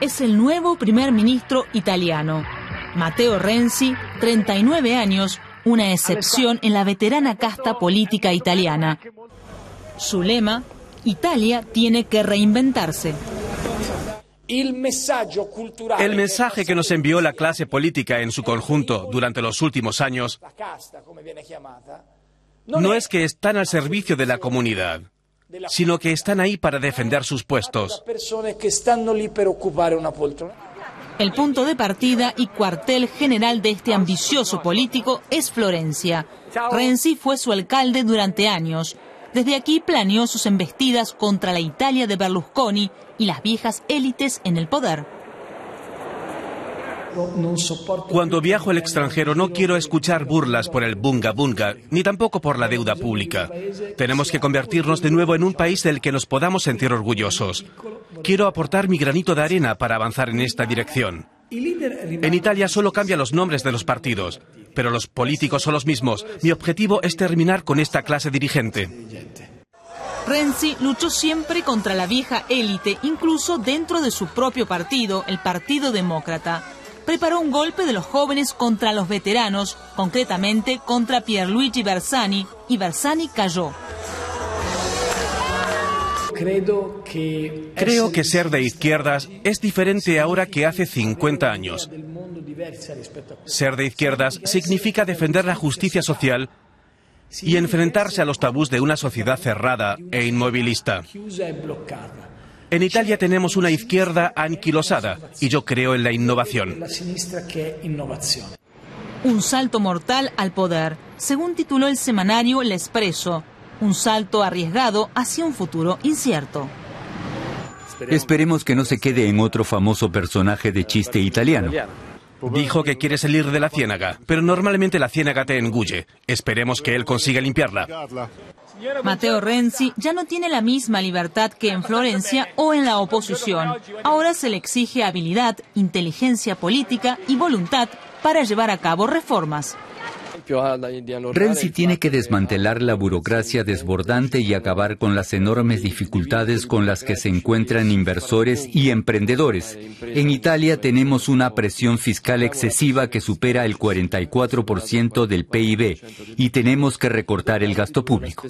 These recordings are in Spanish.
es el nuevo primer ministro italiano. Matteo Renzi, 39 años, una excepción en la veterana casta política italiana. Su lema, Italia tiene que reinventarse. El mensaje que nos envió la clase política en su conjunto durante los últimos años no es que están al servicio de la comunidad, sino que están ahí para defender sus puestos. El punto de partida y cuartel general de este ambicioso político es Florencia. Renzi fue su alcalde durante años. Desde aquí planeó sus embestidas contra la Italia de Berlusconi y las viejas élites en el poder. Cuando viajo al extranjero no quiero escuchar burlas por el bunga bunga, ni tampoco por la deuda pública. Tenemos que convertirnos de nuevo en un país del que nos podamos sentir orgullosos. Quiero aportar mi granito de arena para avanzar en esta dirección. En Italia solo cambian los nombres de los partidos, pero los políticos son los mismos. Mi objetivo es terminar con esta clase dirigente. Renzi luchó siempre contra la vieja élite, incluso dentro de su propio partido, el Partido Demócrata preparó un golpe de los jóvenes contra los veteranos, concretamente contra Pierluigi Bersani, y Bersani cayó. Creo que ser de izquierdas es diferente ahora que hace 50 años. Ser de izquierdas significa defender la justicia social y enfrentarse a los tabús de una sociedad cerrada e inmovilista. En Italia tenemos una izquierda anquilosada y yo creo en la innovación. Un salto mortal al poder, según tituló el semanario El Expreso. Un salto arriesgado hacia un futuro incierto. Esperemos que no se quede en otro famoso personaje de chiste italiano. Dijo que quiere salir de la ciénaga, pero normalmente la ciénaga te engulle. Esperemos que él consiga limpiarla. Matteo Renzi ya no tiene la misma libertad que en Florencia o en la oposición. Ahora se le exige habilidad, inteligencia política y voluntad para llevar a cabo reformas. Renzi tiene que desmantelar la burocracia desbordante y acabar con las enormes dificultades con las que se encuentran inversores y emprendedores. En Italia tenemos una presión fiscal excesiva que supera el 44% del PIB y tenemos que recortar el gasto público.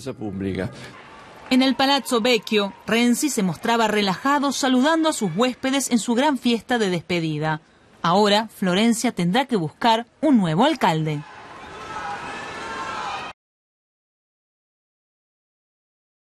En el Palazzo Vecchio, Renzi se mostraba relajado saludando a sus huéspedes en su gran fiesta de despedida. Ahora, Florencia tendrá que buscar un nuevo alcalde.